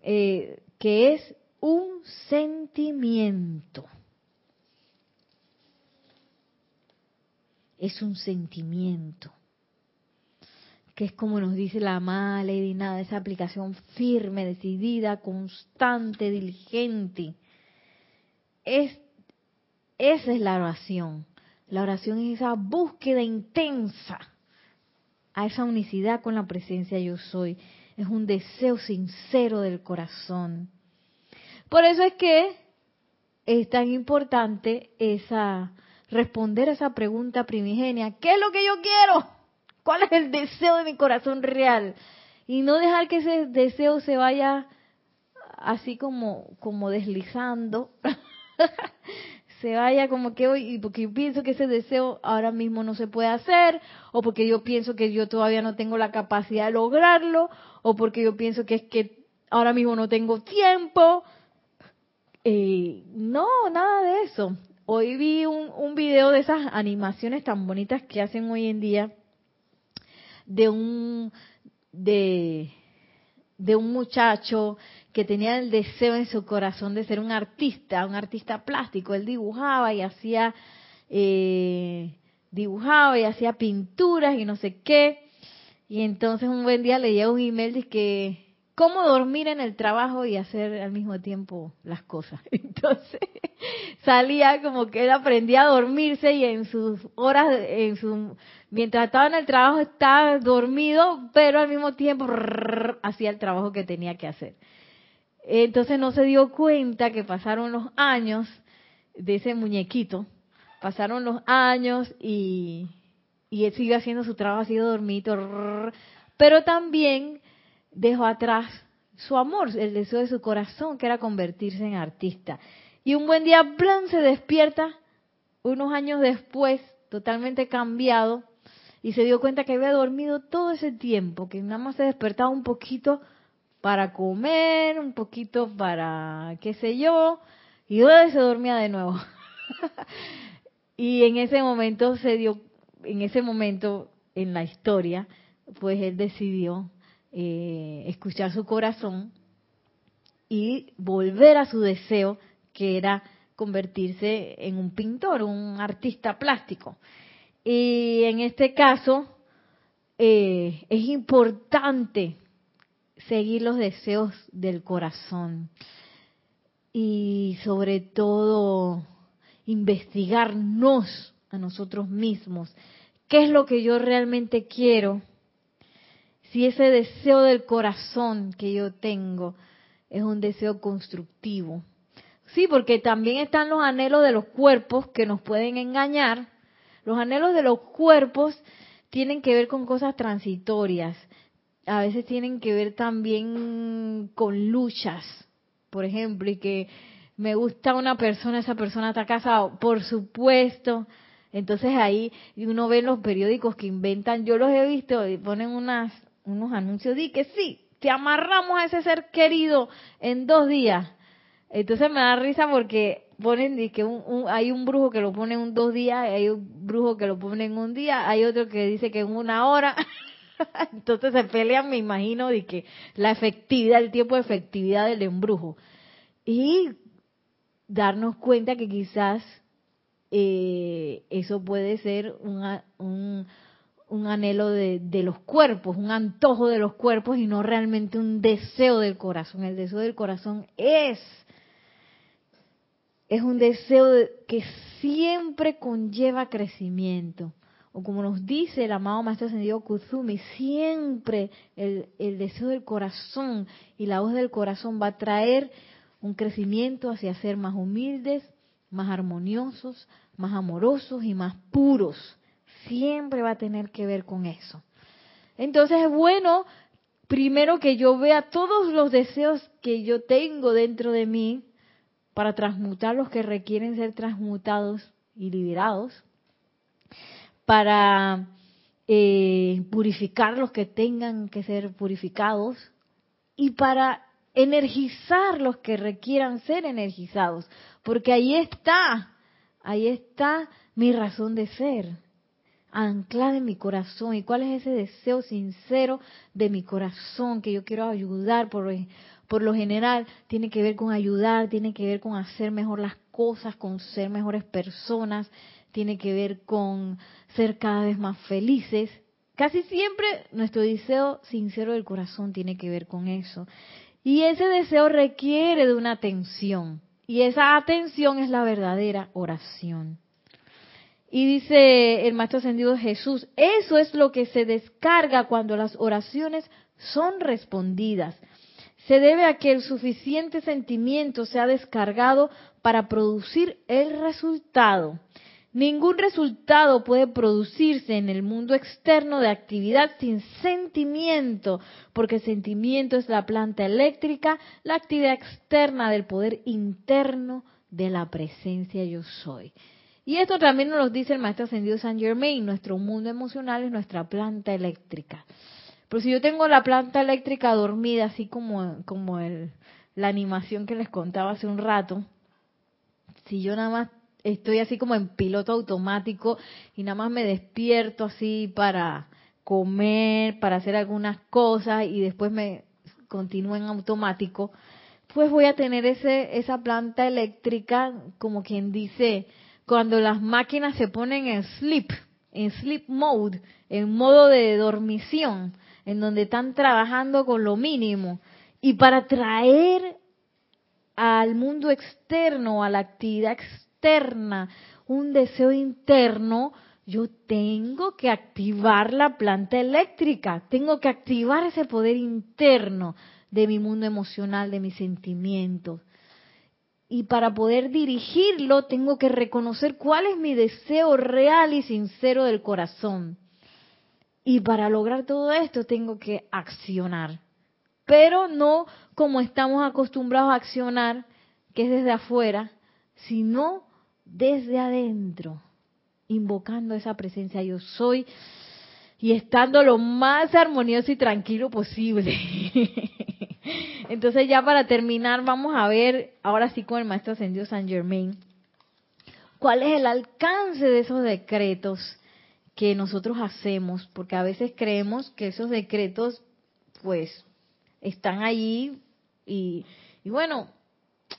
Speaker 1: eh, que es un sentimiento. Es un sentimiento que es como nos dice la amada Lady Nada, esa aplicación firme, decidida, constante, diligente es, esa es la oración. La oración es esa búsqueda intensa a esa unicidad con la presencia yo soy. Es un deseo sincero del corazón. Por eso es que es tan importante esa responder a esa pregunta primigenia, ¿qué es lo que yo quiero? ¿Cuál es el deseo de mi corazón real? Y no dejar que ese deseo se vaya así como como deslizando se vaya como que hoy, porque yo pienso que ese deseo ahora mismo no se puede hacer, o porque yo pienso que yo todavía no tengo la capacidad de lograrlo, o porque yo pienso que es que ahora mismo no tengo tiempo. Eh, no, nada de eso. Hoy vi un, un video de esas animaciones tan bonitas que hacen hoy en día de un de, de un muchacho que tenía el deseo en su corazón de ser un artista, un artista plástico. Él dibujaba y hacía, eh, dibujaba y hacía pinturas y no sé qué. Y entonces un buen día le llega un email de que cómo dormir en el trabajo y hacer al mismo tiempo las cosas. Entonces salía como que él aprendía a dormirse y en sus horas, en su, mientras estaba en el trabajo estaba dormido, pero al mismo tiempo hacía el trabajo que tenía que hacer. Entonces no se dio cuenta que pasaron los años de ese muñequito, pasaron los años y, y él sigue haciendo su trabajo, ha sido dormido, pero también dejó atrás su amor, el deseo de su corazón, que era convertirse en artista. Y un buen día, plan, se despierta. Unos años después, totalmente cambiado, y se dio cuenta que había dormido todo ese tiempo, que nada más se despertaba un poquito para comer, un poquito para qué sé yo, y luego se dormía de nuevo. y en ese momento se dio, en ese momento en la historia, pues él decidió eh, escuchar su corazón y volver a su deseo, que era convertirse en un pintor, un artista plástico. Y en este caso eh, es importante seguir los deseos del corazón y sobre todo investigarnos a nosotros mismos. ¿Qué es lo que yo realmente quiero? Si ese deseo del corazón que yo tengo es un deseo constructivo. Sí, porque también están los anhelos de los cuerpos que nos pueden engañar. Los anhelos de los cuerpos tienen que ver con cosas transitorias. A veces tienen que ver también con luchas, por ejemplo, y que me gusta una persona, esa persona está casada, por supuesto. Entonces ahí uno ve los periódicos que inventan, yo los he visto y ponen unas, unos anuncios de que sí, te amarramos a ese ser querido en dos días. Entonces me da risa porque ponen que hay un brujo que lo pone en dos días, hay un brujo que lo pone en un día, hay otro que dice que en una hora. Entonces se pelean, me imagino, de que la efectividad, el tiempo de efectividad del embrujo. Y darnos cuenta que quizás eh, eso puede ser un, un anhelo de, de, los cuerpos, un antojo de los cuerpos y no realmente un deseo del corazón. El deseo del corazón es, es un deseo que siempre conlleva crecimiento. O como nos dice el amado Maestro Ascendido Kuzumi, siempre el, el deseo del corazón y la voz del corazón va a traer un crecimiento hacia ser más humildes, más armoniosos, más amorosos y más puros. Siempre va a tener que ver con eso. Entonces es bueno, primero que yo vea todos los deseos que yo tengo dentro de mí para transmutar los que requieren ser transmutados y liberados, para eh, purificar los que tengan que ser purificados y para energizar los que requieran ser energizados, porque ahí está, ahí está mi razón de ser, anclada en mi corazón. ¿Y cuál es ese deseo sincero de mi corazón que yo quiero ayudar? Por, por lo general tiene que ver con ayudar, tiene que ver con hacer mejor las cosas, con ser mejores personas, tiene que ver con ser cada vez más felices. Casi siempre nuestro deseo sincero del corazón tiene que ver con eso. Y ese deseo requiere de una atención. Y esa atención es la verdadera oración. Y dice el Maestro Ascendido Jesús, eso es lo que se descarga cuando las oraciones son respondidas. Se debe a que el suficiente sentimiento se ha descargado para producir el resultado. Ningún resultado puede producirse en el mundo externo de actividad sin sentimiento, porque sentimiento es la planta eléctrica, la actividad externa del poder interno de la presencia yo soy. Y esto también nos lo dice el maestro ascendido San Germain, nuestro mundo emocional es nuestra planta eléctrica. Pero si yo tengo la planta eléctrica dormida, así como, como el, la animación que les contaba hace un rato, si yo nada más estoy así como en piloto automático y nada más me despierto así para comer, para hacer algunas cosas y después me continúo en automático, pues voy a tener ese esa planta eléctrica como quien dice cuando las máquinas se ponen en sleep, en sleep mode, en modo de dormición, en donde están trabajando con lo mínimo. Y para traer al mundo externo, a la actividad externa un deseo interno, yo tengo que activar la planta eléctrica, tengo que activar ese poder interno de mi mundo emocional, de mis sentimientos. Y para poder dirigirlo, tengo que reconocer cuál es mi deseo real y sincero del corazón. Y para lograr todo esto, tengo que accionar. Pero no como estamos acostumbrados a accionar, que es desde afuera, sino desde adentro, invocando esa presencia yo soy y estando lo más armonioso y tranquilo posible. Entonces ya para terminar vamos a ver, ahora sí con el Maestro Ascendido San Germain, cuál es el alcance de esos decretos que nosotros hacemos, porque a veces creemos que esos decretos pues están allí y, y bueno,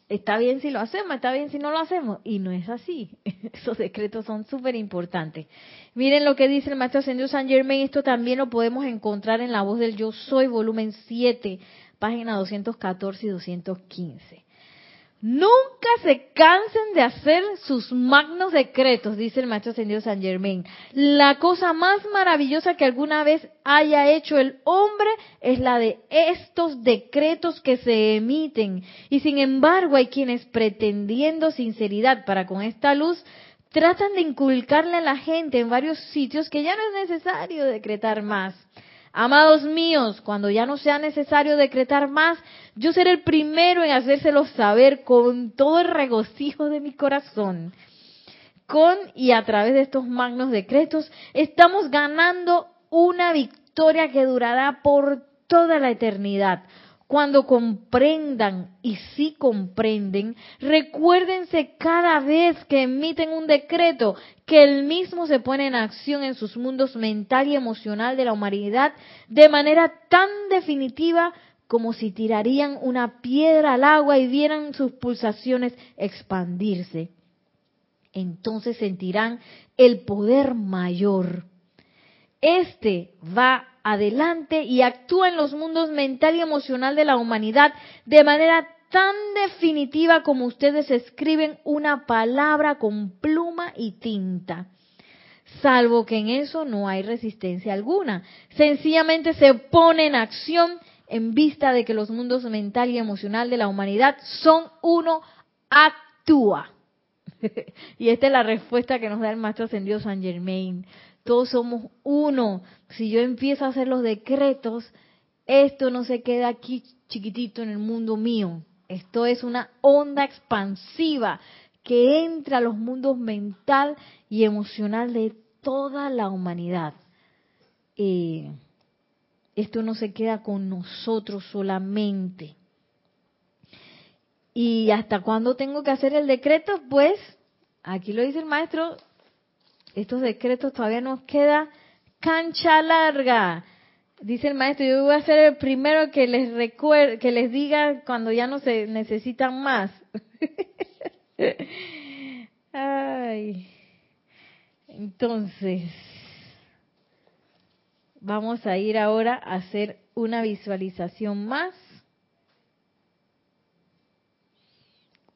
Speaker 1: está bien si lo hacemos, está bien si no lo hacemos. Y no es así. Esos decretos son súper importantes. Miren lo que dice el Maestro Ascendido San Germain. Esto también lo podemos encontrar en La Voz del Yo Soy, volumen 7, página 214 y 215. Nunca se cansen de hacer sus magnos decretos, dice el maestro ascendido San Germain. La cosa más maravillosa que alguna vez haya hecho el hombre es la de estos decretos que se emiten. Y sin embargo hay quienes pretendiendo sinceridad para con esta luz, tratan de inculcarle a la gente en varios sitios que ya no es necesario decretar más. Amados míos, cuando ya no sea necesario decretar más, yo seré el primero en hacérselo saber con todo el regocijo de mi corazón. Con y a través de estos magnos decretos estamos ganando una victoria que durará por toda la eternidad. Cuando comprendan, y si comprenden, recuérdense cada vez que emiten un decreto que el mismo se pone en acción en sus mundos mental y emocional de la humanidad de manera tan definitiva como si tirarían una piedra al agua y vieran sus pulsaciones expandirse. Entonces sentirán el poder mayor. Este va adelante y actúa en los mundos mental y emocional de la humanidad de manera tan definitiva como ustedes escriben una palabra con pluma y tinta. Salvo que en eso no hay resistencia alguna. Sencillamente se pone en acción en vista de que los mundos mental y emocional de la humanidad son uno, actúa. y esta es la respuesta que nos da el Maestro Ascendido San Germain todos somos uno. Si yo empiezo a hacer los decretos, esto no se queda aquí chiquitito en el mundo mío. Esto es una onda expansiva que entra a los mundos mental y emocional de toda la humanidad. Eh, esto no se queda con nosotros solamente. ¿Y hasta cuándo tengo que hacer el decreto? Pues, aquí lo dice el maestro, estos decretos todavía nos queda cancha larga. Dice el maestro, yo voy a ser el primero que les recuerde, que les diga cuando ya no se necesitan más. Ay. Entonces, vamos a ir ahora a hacer una visualización más,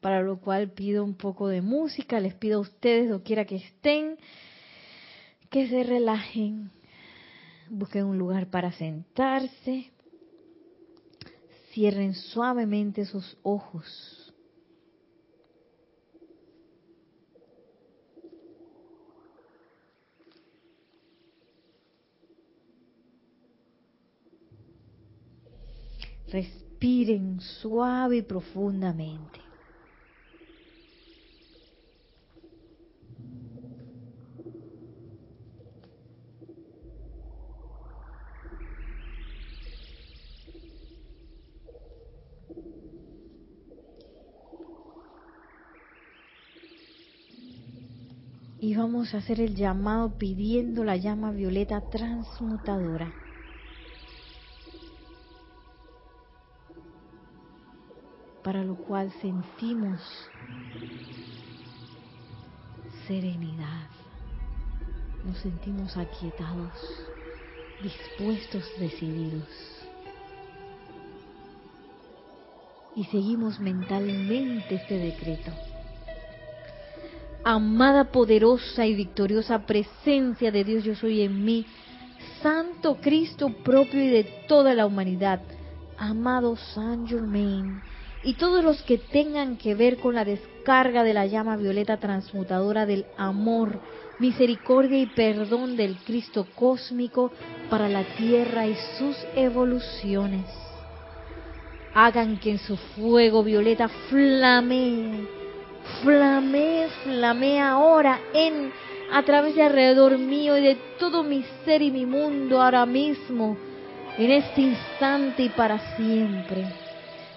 Speaker 1: para lo cual pido un poco de música, les pido a ustedes, donde quiera que estén, que se relajen, busquen un lugar para sentarse, cierren suavemente sus ojos. Respiren suave y profundamente. Y vamos a hacer el llamado pidiendo la llama violeta transmutadora. Para lo cual sentimos serenidad, nos sentimos aquietados, dispuestos, decididos. Y seguimos mentalmente este decreto amada, poderosa y victoriosa presencia de Dios yo soy en mí, Santo Cristo propio y de toda la humanidad, amado San Germain, y todos los que tengan que ver con la descarga de la llama violeta transmutadora del amor, misericordia y perdón del Cristo cósmico para la tierra y sus evoluciones. Hagan que en su fuego violeta flamee Flamee, flamee ahora en a través de alrededor mío y de todo mi ser y mi mundo ahora mismo, en este instante y para siempre.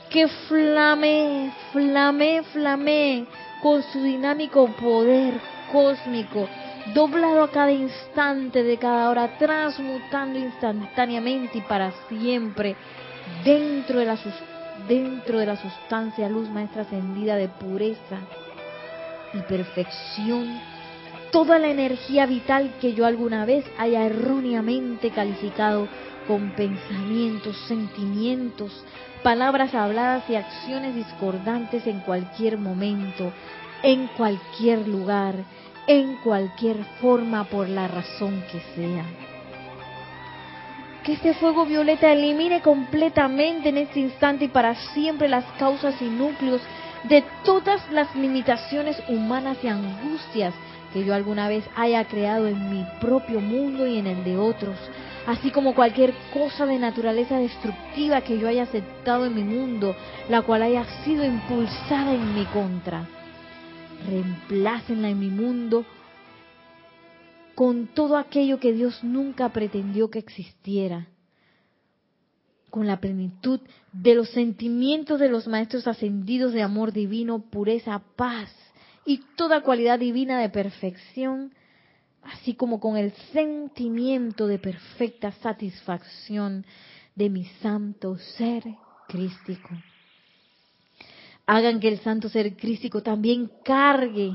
Speaker 1: Que flame, flame, flame con su dinámico poder cósmico, doblado a cada instante de cada hora, transmutando instantáneamente y para siempre dentro de la, dentro de la sustancia luz maestra ascendida de pureza y perfección toda la energía vital que yo alguna vez haya erróneamente calificado con pensamientos, sentimientos, palabras habladas y acciones discordantes en cualquier momento, en cualquier lugar, en cualquier forma, por la razón que sea. Que este fuego violeta elimine completamente en este instante y para siempre las causas y núcleos de todas las limitaciones humanas y angustias que yo alguna vez haya creado en mi propio mundo y en el de otros, así como cualquier cosa de naturaleza destructiva que yo haya aceptado en mi mundo, la cual haya sido impulsada en mi contra. Reemplácenla en mi mundo con todo aquello que Dios nunca pretendió que existiera, con la plenitud de los sentimientos de los maestros ascendidos de amor divino, pureza, paz, y toda cualidad divina de perfección, así como con el sentimiento de perfecta satisfacción de mi santo ser crístico. Hagan que el santo ser crístico también cargue,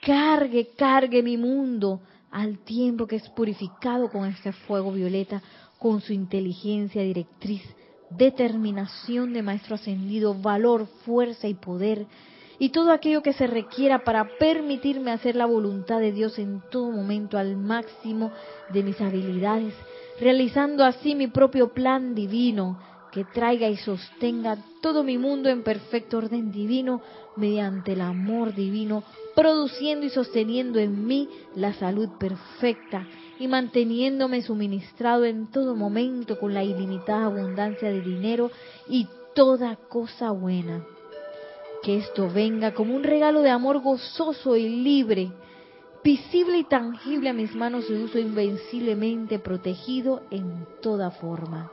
Speaker 1: cargue, cargue mi mundo al tiempo que es purificado con este fuego violeta, con su inteligencia directriz, determinación de maestro ascendido, valor, fuerza y poder, y todo aquello que se requiera para permitirme hacer la voluntad de Dios en todo momento al máximo de mis habilidades, realizando así mi propio plan divino que traiga y sostenga todo mi mundo en perfecto orden divino mediante el amor divino, produciendo y sosteniendo en mí la salud perfecta y manteniéndome suministrado en todo momento con la ilimitada abundancia de dinero y toda cosa buena que esto venga como un regalo de amor gozoso y libre, visible y tangible a mis manos de uso invenciblemente protegido en toda forma.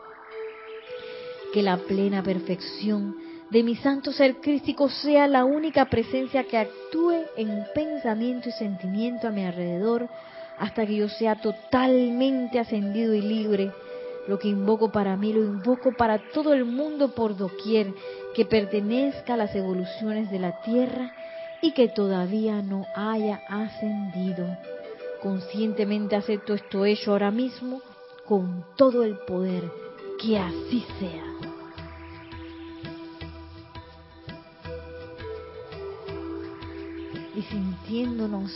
Speaker 1: Que la plena perfección de mi santo ser crístico sea la única presencia que actúe en pensamiento y sentimiento a mi alrededor hasta que yo sea totalmente ascendido y libre. Lo que invoco para mí lo invoco para todo el mundo por doquier que pertenezca a las evoluciones de la Tierra y que todavía no haya ascendido. Conscientemente acepto esto hecho ahora mismo con todo el poder. Que así sea. Y sintiéndonos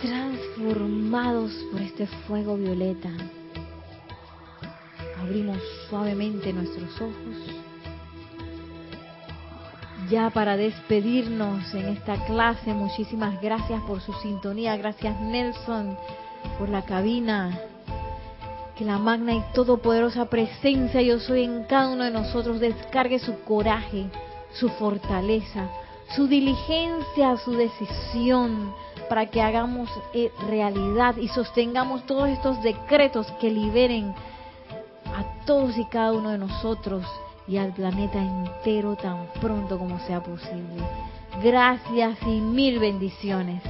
Speaker 1: transformados por este fuego violeta abrimos suavemente nuestros ojos. Ya para despedirnos en esta clase, muchísimas gracias por su sintonía, gracias Nelson por la cabina. Que la magna y todopoderosa presencia yo soy en cada uno de nosotros descargue su coraje, su fortaleza, su diligencia, su decisión, para que hagamos eh, realidad y sostengamos todos estos decretos que liberen a todos y cada uno de nosotros y al planeta entero tan pronto como sea posible. Gracias y mil bendiciones.